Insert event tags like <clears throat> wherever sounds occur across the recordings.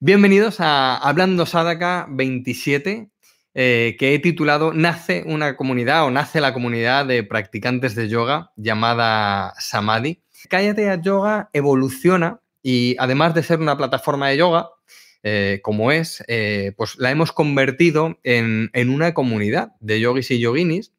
Bienvenidos a Hablando Sadaka 27, eh, que he titulado Nace una comunidad o nace la comunidad de practicantes de yoga llamada Samadhi. Cállate a Yoga evoluciona y además de ser una plataforma de yoga, eh, como es, eh, pues la hemos convertido en, en, una comunidad de yogis y yoginis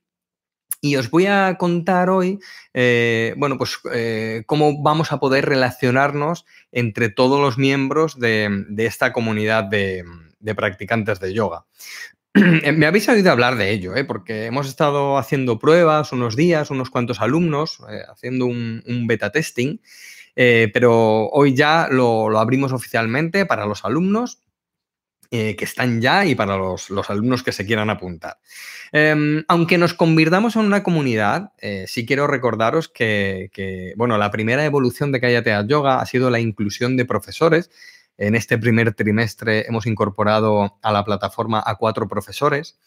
y os voy a contar hoy, eh, bueno, pues eh, cómo vamos a poder relacionarnos entre todos los miembros de, esta comunidad de, practicantes de yoga. <clears throat> Me habéis oído hablar de ello, ¿eh? porque hemos estado haciendo pruebas unos días, unos cuantos alumnos, haciendo un, beta testing, pero hoy ya lo abrimos oficialmente para los alumnos eh, que están ya y para los, alumnos que se quieran apuntar. Em, aunque nos convirtamos en una comunidad, eh, sí quiero recordaros que, bueno, la primera evolución de Cállate Yoga ha sido la inclusión de profesores. En este primer trimestre hemos incorporado a la plataforma a cuatro profesores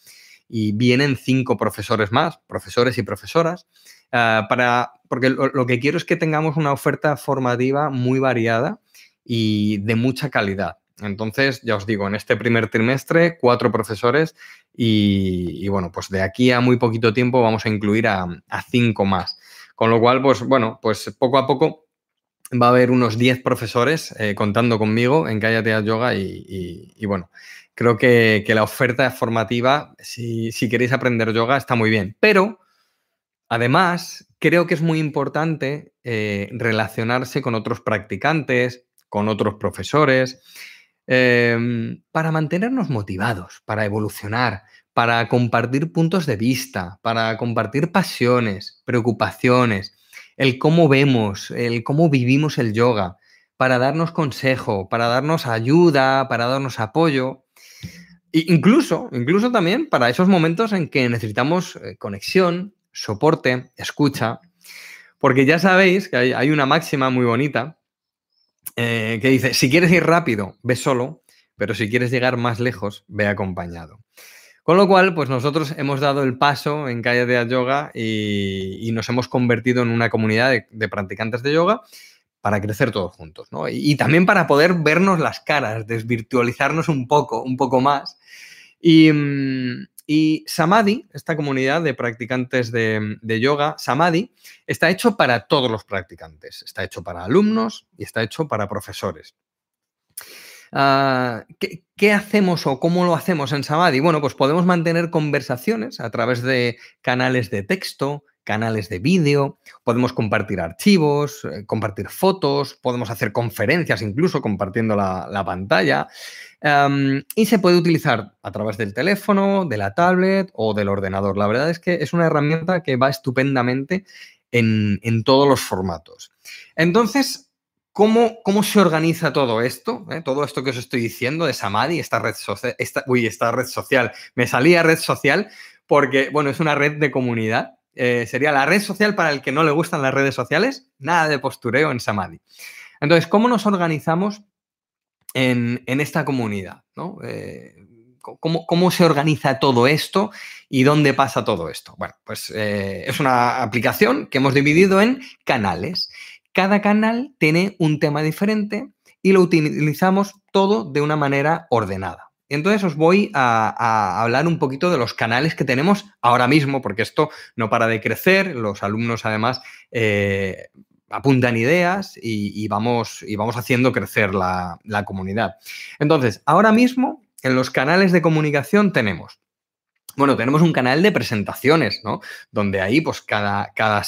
y vienen cinco profesores más, profesores y profesoras, eh, para, porque lo, que quiero es que tengamos una oferta formativa muy variada y de mucha calidad. Entonces, ya os digo, en este primer trimestre, cuatro profesores y, bueno, pues de aquí a muy poquito tiempo vamos a incluir a, cinco más. Con lo cual, pues bueno, pues poco a poco va a haber unos diez profesores eh, contando conmigo en Cállate a Yoga y, bueno, creo que, la oferta formativa, si, queréis aprender yoga, está muy bien. Pero, además, creo que es muy importante eh, relacionarse con otros practicantes, con otros profesores. Em, para mantenernos motivados, para evolucionar, para compartir puntos de vista, para compartir pasiones, preocupaciones, el cómo vemos, el cómo vivimos el yoga, para darnos consejo, para darnos ayuda, para darnos apoyo. E incluso, incluso también para esos momentos en que necesitamos eh, conexión, soporte, escucha. Porque ya sabéis que hay una máxima muy bonita eh, que dice, si quieres ir rápido, ve solo, pero si quieres llegar más lejos, ve acompañado. Con lo cual, pues nosotros hemos dado el paso en Calle de Yoga y, nos hemos convertido en una comunidad de, practicantes de yoga para crecer todos juntos, ¿no? Y, también para poder vernos las caras, desvirtualizarnos un poco, un poco más. Y, mm, y Samadhi, esta comunidad de practicantes de, yoga, Samadhi, está hecho para todos los practicantes. Está hecho para alumnos y está hecho para profesores. Ah, ¿qué, hacemos o cómo lo hacemos en Samadhi? Bueno, pues podemos mantener conversaciones a través de canales de texto, canales de vídeo, podemos compartir archivos, eh, compartir fotos, podemos hacer conferencias incluso compartiendo la pantalla y se puede utilizar a través del teléfono, de la tablet o del ordenador. La verdad es que es una herramienta que va estupendamente en, todos los formatos. Entonces, ¿cómo, cómo se organiza todo esto? Eh? Todo esto que os estoy diciendo de Samadhi, esta red, social, uy, esta red social. Me salía red social porque, bueno, es una red de comunidad. Eh, sería la red social para el que no le gustan las redes sociales. Nada de postureo en Samadhi. Entonces, ¿cómo nos organizamos en, esta comunidad? Eh, ¿cómo, se organiza todo esto y dónde pasa todo esto? Bueno, pues eh, es una aplicación que hemos dividido en canales. Cada canal tiene un tema diferente y lo utilizamos todo de una manera ordenada. Entonces os voy a, hablar un poquito de los canales que tenemos ahora mismo, porque esto no para de crecer. Los alumnos, además, eh, apuntan ideas y, vamos, y vamos haciendo crecer la, comunidad. Entonces, ahora mismo en los canales de comunicación tenemos bueno, tenemos un canal de presentaciones, ¿no? Donde ahí, pues cada, cada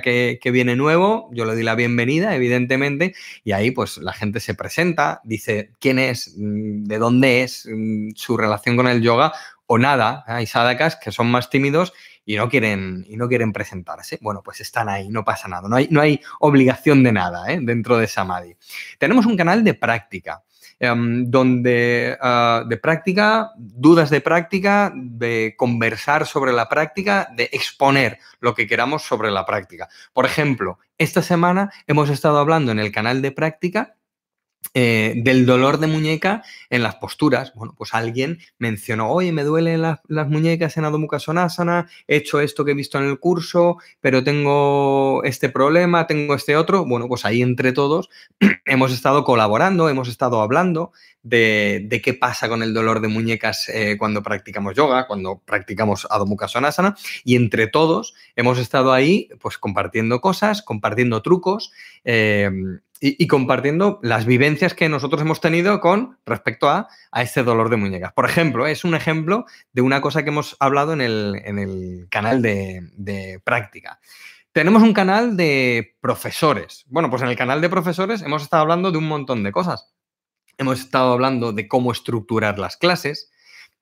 que, que, viene nuevo, yo le doy la bienvenida, evidentemente, y ahí, pues la gente se presenta, dice quién es, mm, de dónde es, mm, su relación con el yoga o nada. Hay Sadakas que son más tímidos y no quieren, y no quieren presentarse. Bueno, pues están ahí, no pasa nada, no hay, no hay obligación de nada ¿eh? dentro de Samadhi. Tenemos un canal de práctica. Em, donde ah, de práctica, dudas de práctica, de conversar sobre la práctica, de exponer lo que queramos sobre la práctica. Por ejemplo, esta semana hemos estado hablando en el canal de práctica eh, del dolor de muñeca en las posturas. Bueno, pues alguien mencionó, oye, me duelen las, muñecas en Adho Mukha Sonasana, he hecho esto que he visto en el curso, pero tengo este problema, tengo este otro. Bueno, pues ahí entre todos <clears throat> hemos estado colaborando, hemos estado hablando de, qué pasa con el dolor de muñecas eh, cuando practicamos yoga, cuando practicamos Adho Mukha Sonasana, y entre todos hemos estado ahí pues compartiendo cosas, compartiendo trucos. Eh, y, compartiendo las vivencias que nosotros hemos tenido con respecto a, a, este dolor de muñecas. Por ejemplo, es un ejemplo de una cosa que hemos hablado en el, canal de, de, práctica. Tenemos un canal de profesores. Bueno, pues en el canal de profesores hemos estado hablando de un montón de cosas. Hemos estado hablando de cómo estructurar las clases,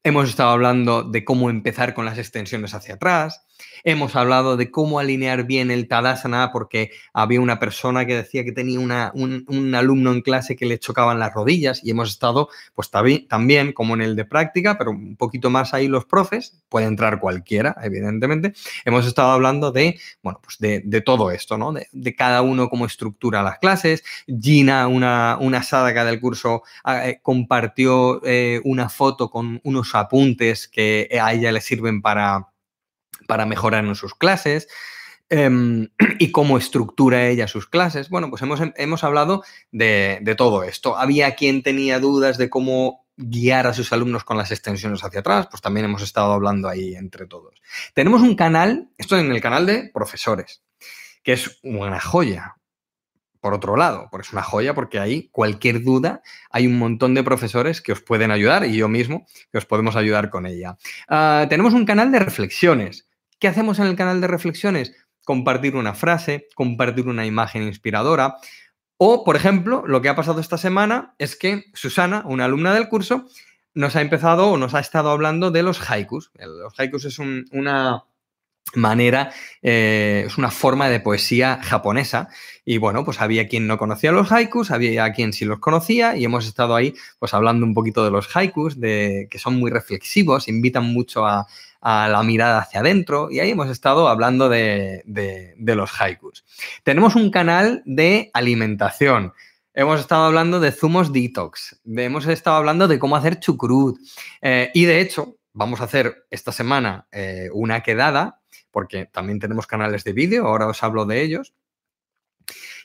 hemos estado hablando de cómo empezar con las extensiones hacia atrás, Hemos hablado de cómo alinear bien el Tadasana porque había una persona que decía que tenía un, alumno en clase que le chocaban las rodillas y hemos estado pues también como en el de práctica, pero un poquito más ahí los profes, puede entrar cualquiera, evidentemente. Hemos estado hablando de, bueno, pues de, todo esto, ¿no? De, cada uno cómo estructura las clases. Gina, una, una sadaka del curso, ah, eh, compartió eh, una foto con unos apuntes que a ella le sirven para para mejorar en sus clases em, <clears throat> y cómo estructura ella sus clases. Bueno, pues hemos, hemos hablado de, de, todo esto. Había quien tenía dudas de cómo guiar a sus alumnos con las extensiones hacia atrás, pues también hemos estado hablando ahí entre todos. Tenemos un canal, esto en el canal de profesores, que es una joya, por otro lado, porque es una joya porque ahí cualquier duda hay un montón de profesores que os pueden ayudar y yo mismo que os podemos ayudar con ella. Ah, tenemos un canal de reflexiones. ¿Qué hacemos en el canal de reflexiones? Compartir una frase, compartir una imagen inspiradora. O, por ejemplo, lo que ha pasado esta semana es que Susana, una alumna del curso, nos ha empezado o nos ha estado hablando de los haikus. Los haikus es una manera, eh, es una forma de poesía japonesa. Y bueno, pues había quien no conocía los haikus, había quien sí los conocía y hemos estado ahí pues hablando un poquito de los haikus, de, que son muy reflexivos, invitan mucho a, a la mirada hacia adentro y ahí hemos estado hablando de, los haikus. Tenemos un canal de alimentación. Hemos estado hablando de zumos detox, hemos estado hablando de cómo hacer chucrut eh, y de hecho vamos a hacer esta semana eh, una quedada porque también tenemos canales de vídeo, ahora os hablo de ellos.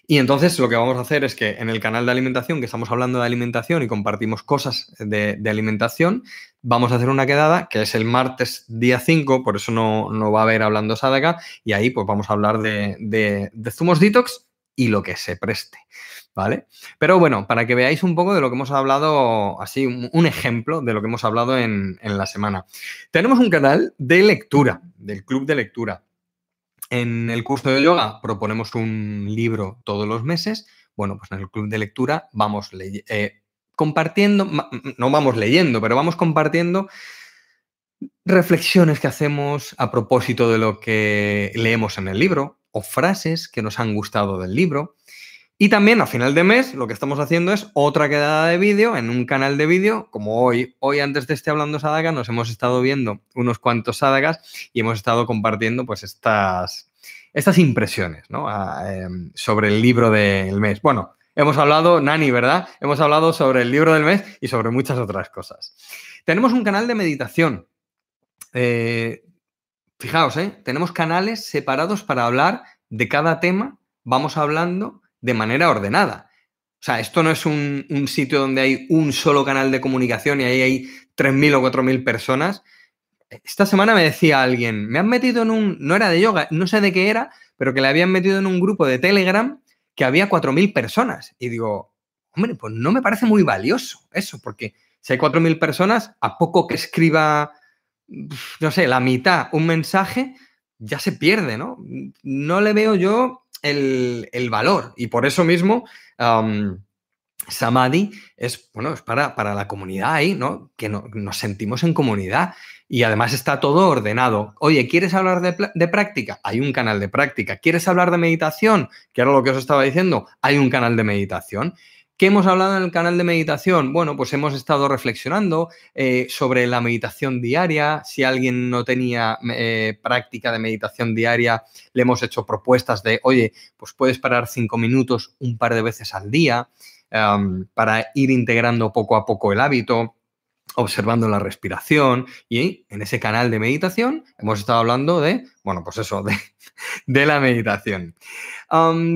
Y entonces lo que vamos a hacer es que en el canal de alimentación, que estamos hablando de alimentación y compartimos cosas de, alimentación, vamos a hacer una quedada que es el martes día 5, por eso no, va a haber hablando Sadaka, y ahí pues vamos a hablar de, zumos detox y lo que se preste. ¿Vale? Pero bueno, para que veáis un poco de lo que hemos hablado, así, un, ejemplo de lo que hemos hablado en, en la semana. Tenemos un canal de lectura, del club de lectura. En el curso de yoga proponemos un libro todos los meses. Bueno, pues en el club de lectura vamos eh, compartiendo, no vamos leyendo, pero vamos compartiendo reflexiones que hacemos a propósito de lo que leemos en el libro o frases que nos han gustado del libro. Y también a final de mes lo que estamos haciendo es otra quedada de vídeo en un canal de vídeo, como hoy. Hoy antes de este hablando Sadaka nos hemos estado viendo unos cuantos Sadakas y hemos estado compartiendo pues estas, estas impresiones ¿no? Em, sobre el libro del mes. Bueno, hemos hablado, Nani, ¿verdad? Hemos hablado sobre el libro del mes y sobre muchas otras cosas. Tenemos un canal de meditación. Eh, fijaos, ¿eh? tenemos canales separados para hablar de cada tema. Vamos hablando de manera ordenada. O sea, esto no es un, sitio donde hay un solo canal de comunicación y ahí hay 3.000 o 4.000 personas. Esta semana me decía alguien, me han metido en un, no era de yoga, no sé de qué era, pero que le habían metido en un grupo de Telegram que había 4.000 personas. Y digo, hombre, pues no me parece muy valioso eso, porque si hay 4.000 personas, a poco que escriba, no sé, la mitad, un mensaje, ya se pierde, ¿no? No le veo yo el, valor. Y por eso mismo, Samadhi es, bueno, es para, para, la comunidad ahí, ¿no? Que nos sentimos en comunidad y además está todo ordenado. Oye, ¿quieres hablar de, de, práctica? Hay un canal de práctica. ¿Quieres hablar de meditación? Que era lo que os estaba diciendo. Hay un canal de meditación. ¿Qué hemos hablado en el canal de meditación? Bueno, pues hemos estado reflexionando eh, sobre la meditación diaria. Si alguien no tenía eh, práctica de meditación diaria, le hemos hecho propuestas de, oye, pues puedes parar cinco minutos un par de veces al día. em, para ir integrando poco a poco el hábito, observando la respiración y en ese canal de meditación hemos estado hablando de, bueno, pues eso, de, <laughs> la meditación.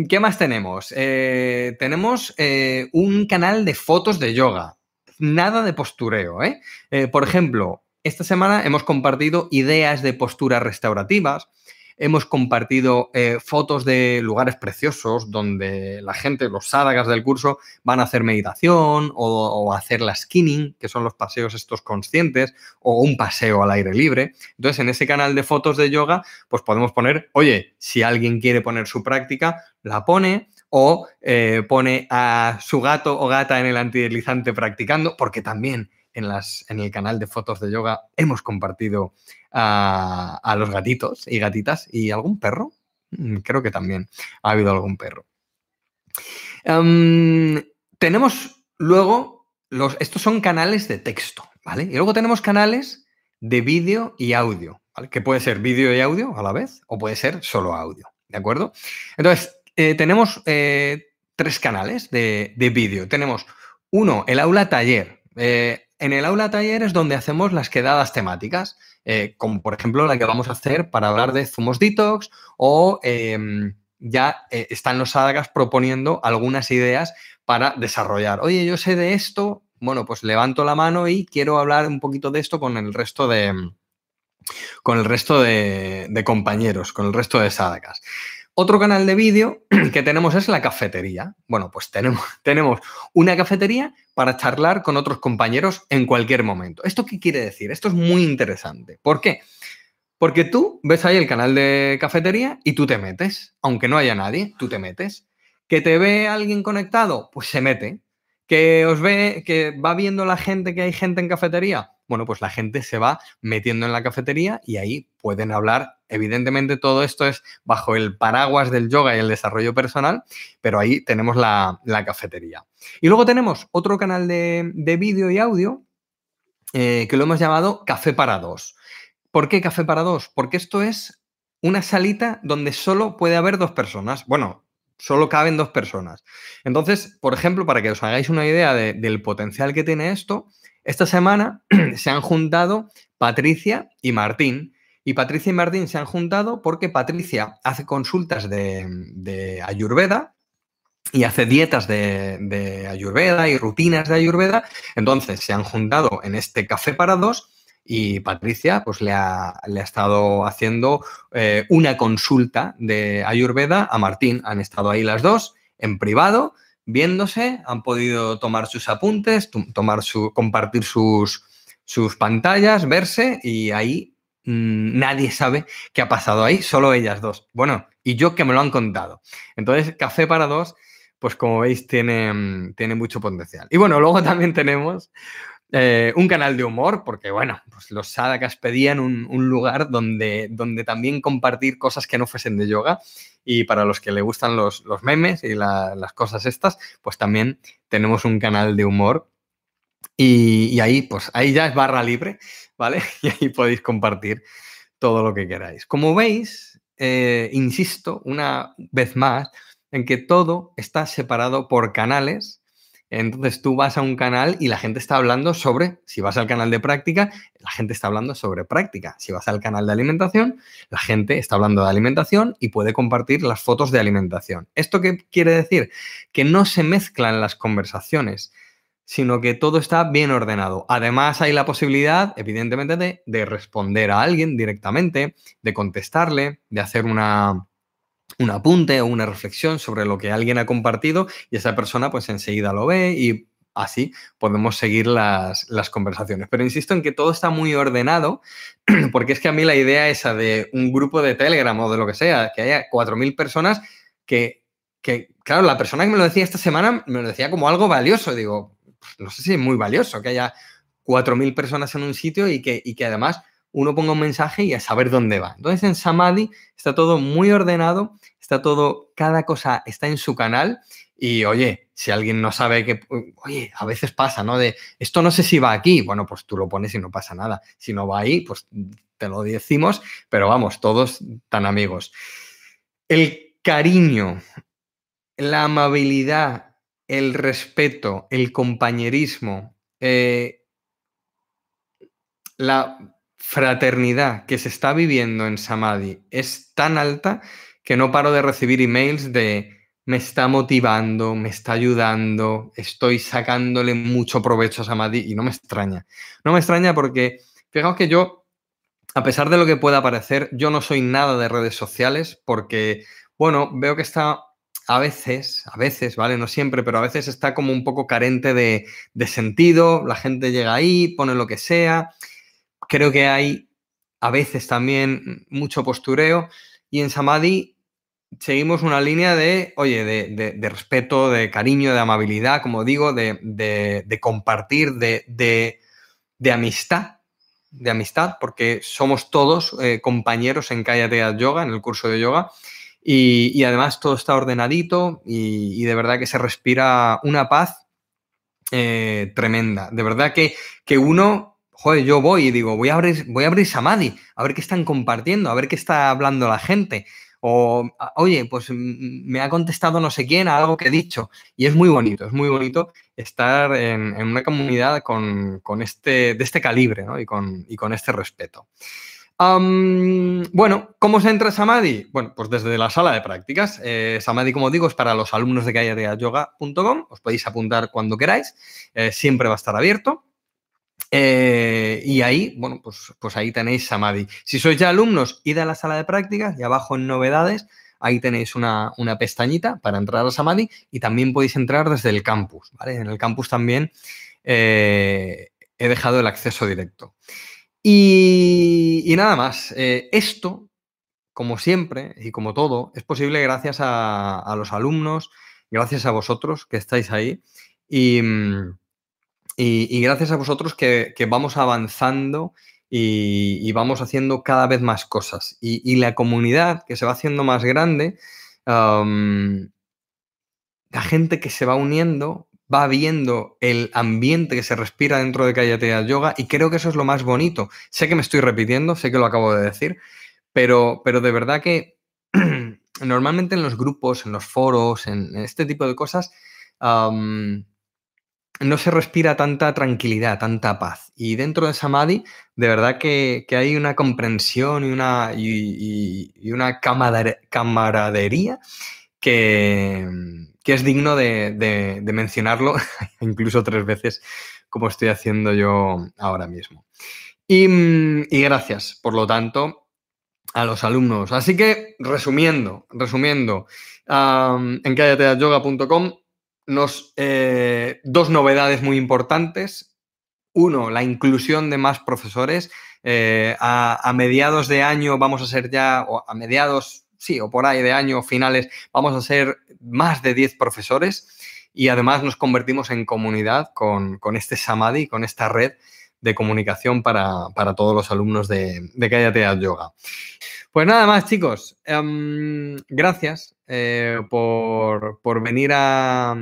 ¿Qué más tenemos? Eh, tenemos eh, un canal de fotos de yoga. Nada de postureo, ¿eh? ¿eh? Por ejemplo, esta semana hemos compartido ideas de posturas restaurativas, Hemos compartido eh, fotos de lugares preciosos donde la gente, los sádagas del curso, van a hacer meditación o, hacer la skinning, que son los paseos estos conscientes, o un paseo al aire libre. Entonces, en ese canal de fotos de yoga, pues podemos poner, oye, si alguien quiere poner su práctica, la pone, o eh, pone a su gato o gata en el antideslizante practicando, porque también en, las, en el canal de fotos de yoga hemos compartido a, los gatitos y gatitas y algún perro. Mm, creo que también ha habido algún perro. Em, tenemos luego los, estos son canales de texto, ¿vale? Y luego tenemos canales de vídeo y audio, ¿vale? Que puede ser vídeo y audio a la vez o puede ser solo audio, ¿de acuerdo? Entonces, eh, tenemos eh, tres canales de, de vídeo. Tenemos uno, el aula taller. Eh, en el aula taller es donde hacemos las quedadas temáticas, eh, como por ejemplo la que vamos a hacer para hablar de zumos detox o em, ya eh, están los sádagas proponiendo algunas ideas para desarrollar. Oye, yo sé de esto, bueno, pues levanto la mano y quiero hablar un poquito de esto con el resto de, con el resto de, compañeros, con el resto de sádagas. Otro canal de vídeo <clears throat> que tenemos es la cafetería. Bueno, pues tenemos, <laughs> tenemos una cafetería para charlar con otros compañeros en cualquier momento. ¿Esto qué quiere decir? Esto es muy interesante. ¿Por qué? Porque tú ves ahí el canal de cafetería y tú te metes. Aunque no haya nadie, tú te metes. ¿Que te ve alguien conectado? Pues se mete. ¿Que os ve, que va viendo la gente que hay gente en cafetería? Bueno, pues la gente se va metiendo en la cafetería y ahí pueden hablar. Evidentemente todo esto es bajo el paraguas del yoga y el desarrollo personal, pero ahí tenemos la, cafetería. Y luego tenemos otro canal de, vídeo y audio eh, que lo hemos llamado Café para dos. ¿Por qué Café para dos? Porque esto es una salita donde solo puede haber dos personas. Bueno, solo caben dos personas. Entonces, por ejemplo, para que os hagáis una idea del potencial que tiene esto, esta semana <clears throat> se han juntado Patricia y Martín. Y Patricia y Martín se han juntado porque Patricia hace consultas de, Ayurveda y hace dietas de, Ayurveda y rutinas de Ayurveda. Entonces se han juntado en este café para dos y Patricia pues le ha, le ha estado haciendo eh, una consulta de Ayurveda a Martín. Han estado ahí las dos en privado viéndose, han podido tomar sus apuntes, tomar su, compartir sus, sus pantallas, verse y ahí mm, nadie sabe qué ha pasado ahí, solo ellas dos. Bueno, y yo que me lo han contado. Entonces, Café para dos, pues como veis, tiene, mm, tiene mucho potencial. Y bueno, luego <laughs> también tenemos eh, un canal de humor, porque bueno, pues los sadakas pedían un, lugar donde, donde también compartir cosas que no fuesen de yoga. Y para los que le gustan los, memes y las cosas estas, pues también tenemos un canal de humor. Y, ahí, pues ahí ya es barra libre, ¿vale? <laughs> Y ahí podéis compartir todo lo que queráis. Como veis, eh, insisto una vez más en que todo está separado por canales entonces tú vas a un canal y la gente está hablando sobre, si vas al canal de práctica, la gente está hablando sobre práctica. Si vas al canal de alimentación, la gente está hablando de alimentación y puede compartir las fotos de alimentación. ¿Esto qué quiere decir? Que no se mezclan las conversaciones, sino que todo está bien ordenado. Además hay la posibilidad, evidentemente, de, de responder a alguien directamente, de contestarle, de hacer una un apunte o una reflexión sobre lo que alguien ha compartido y esa persona pues enseguida lo ve y así podemos seguir las, conversaciones. Pero insisto en que todo está muy ordenado <clears throat> porque es que a mí la idea esa de un grupo de Telegram o de lo que sea, que haya 4.000 personas que, que, claro, la persona que me lo decía esta semana me lo decía como algo valioso. Digo, no sé si es muy valioso que haya 4.000 personas en un sitio y que, y que además uno ponga un mensaje y a saber dónde va. Entonces en Samadhi está todo muy ordenado, está todo, cada cosa está en su canal y oye, si alguien no sabe que, oye, a veces pasa, ¿no? De esto no sé si va aquí, bueno, pues tú lo pones y no pasa nada. Si no va ahí, pues te lo decimos, pero vamos, todos tan amigos. El cariño, la amabilidad el respeto, el compañerismo, eh, la fraternidad que se está viviendo en Samadhi es tan alta que no paro de recibir emails de me está motivando, me está ayudando, estoy sacándole mucho provecho a Samadhi y no me extraña. No me extraña porque, fijaos que yo, a pesar de lo que pueda parecer, yo no soy nada de redes sociales porque, bueno, veo que está a veces, a veces, ¿vale? No siempre, pero a veces está como un poco carente de, de sentido, la gente llega ahí, pone lo que sea, creo que hay a veces también mucho postureo y en Samadhi seguimos una línea de, oye, de, respeto, de cariño, de amabilidad, como digo, de, compartir, de, amistad, de amistad, porque somos todos eh, compañeros en Kaya Yoga, en el curso de yoga, y, además todo está ordenadito y, de verdad que se respira una paz eh, tremenda. De verdad que, que uno joder, yo voy y digo, voy a abrir, voy a abrir Samadhi, a ver qué están compartiendo, a ver qué está hablando la gente. O, oye, pues me ha contestado no sé quién a algo que he dicho. Y es muy bonito, es muy bonito estar en, una comunidad con, este, de este calibre y, con, con este respeto. bueno, ¿cómo se entra Samadhi? Bueno, pues desde la sala de prácticas. Eh, Samadhi, como digo, es para los alumnos de yoga.com. Os podéis apuntar cuando queráis. Eh, siempre va a estar abierto. Eh, y ahí, bueno, pues, pues ahí tenéis Samadhi. Si sois ya alumnos, id a la sala de prácticas y abajo en novedades, ahí tenéis una, pestañita para entrar a Samadhi y también podéis entrar desde el campus, ¿vale? En el campus también eh, he dejado el acceso directo. Y, nada más, eh, esto, como siempre y como todo, es posible gracias a, los alumnos, gracias a vosotros que estáis ahí y... Mm, y, gracias a vosotros que, vamos avanzando y, vamos haciendo cada vez más cosas. Y, la comunidad que se va haciendo más grande, la gente que se va uniendo va viendo el ambiente que se respira dentro de Calle Yoga y creo que eso es lo más bonito. Sé que me estoy repitiendo, sé que lo acabo de decir, pero, pero de verdad que <clears throat> normalmente en los grupos, en los foros, en, este tipo de cosas, no se respira tanta tranquilidad, tanta paz. Y dentro de Samadhi, de verdad que, hay una comprensión y una, y, una camaradería que, que, es digno de, mencionarlo, <laughs> incluso tres veces, como estoy haciendo yo ahora mismo. Y, gracias, por lo tanto, a los alumnos. Así que, resumiendo, resumiendo, en callateayoga.com nos, eh, dos novedades muy importantes. Uno, la inclusión de más profesores. Eh, a, mediados de año vamos a ser ya, o a mediados, sí, o por ahí de año, finales, vamos a ser más de 10 profesores y además nos convertimos en comunidad con, este Samadhi, con esta red de comunicación para, todos los alumnos de, de Cállate Yoga. Pues nada más, chicos. Em, gracias eh, por, venir a,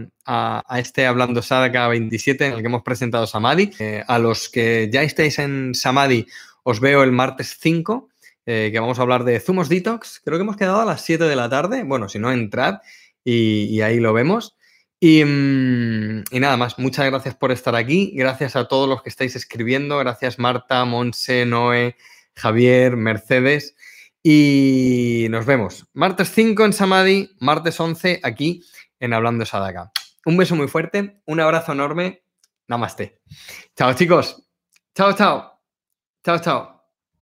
este Hablando Sadaka 27 en el que hemos presentado Samadhi. Eh, a los que ya estáis en Samadhi, os veo el martes 5, eh, que vamos a hablar de Zumos Detox. Creo que hemos quedado a las 7 de la tarde. Bueno, si no, entrad y, ahí lo vemos. Y, mm, y, nada más, muchas gracias por estar aquí. Gracias a todos los que estáis escribiendo. Gracias Marta, Monse, Noé, Javier, Mercedes. Y nos vemos martes 5 en Samadhi, martes 11 aquí en Hablando Sadaka. Un beso muy fuerte, un abrazo enorme. Namaste. Chao chicos. Chao, chao. Chao, chao.